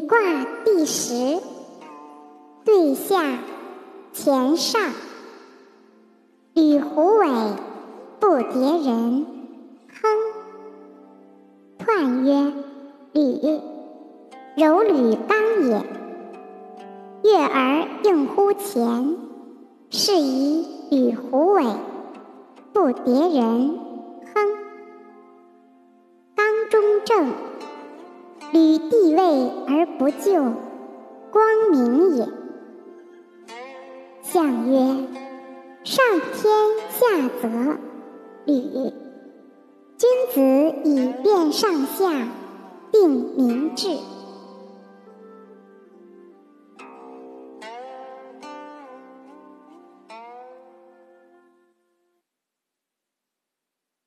卦第十，对下乾上。履虎尾，不迭人。亨。彖曰：履，柔履刚也。月而应乎前，是以履虎尾，不迭人。亨。刚中正，履帝位而不就，光明也。象曰：上天下泽，履。君子以辨上下，定民志。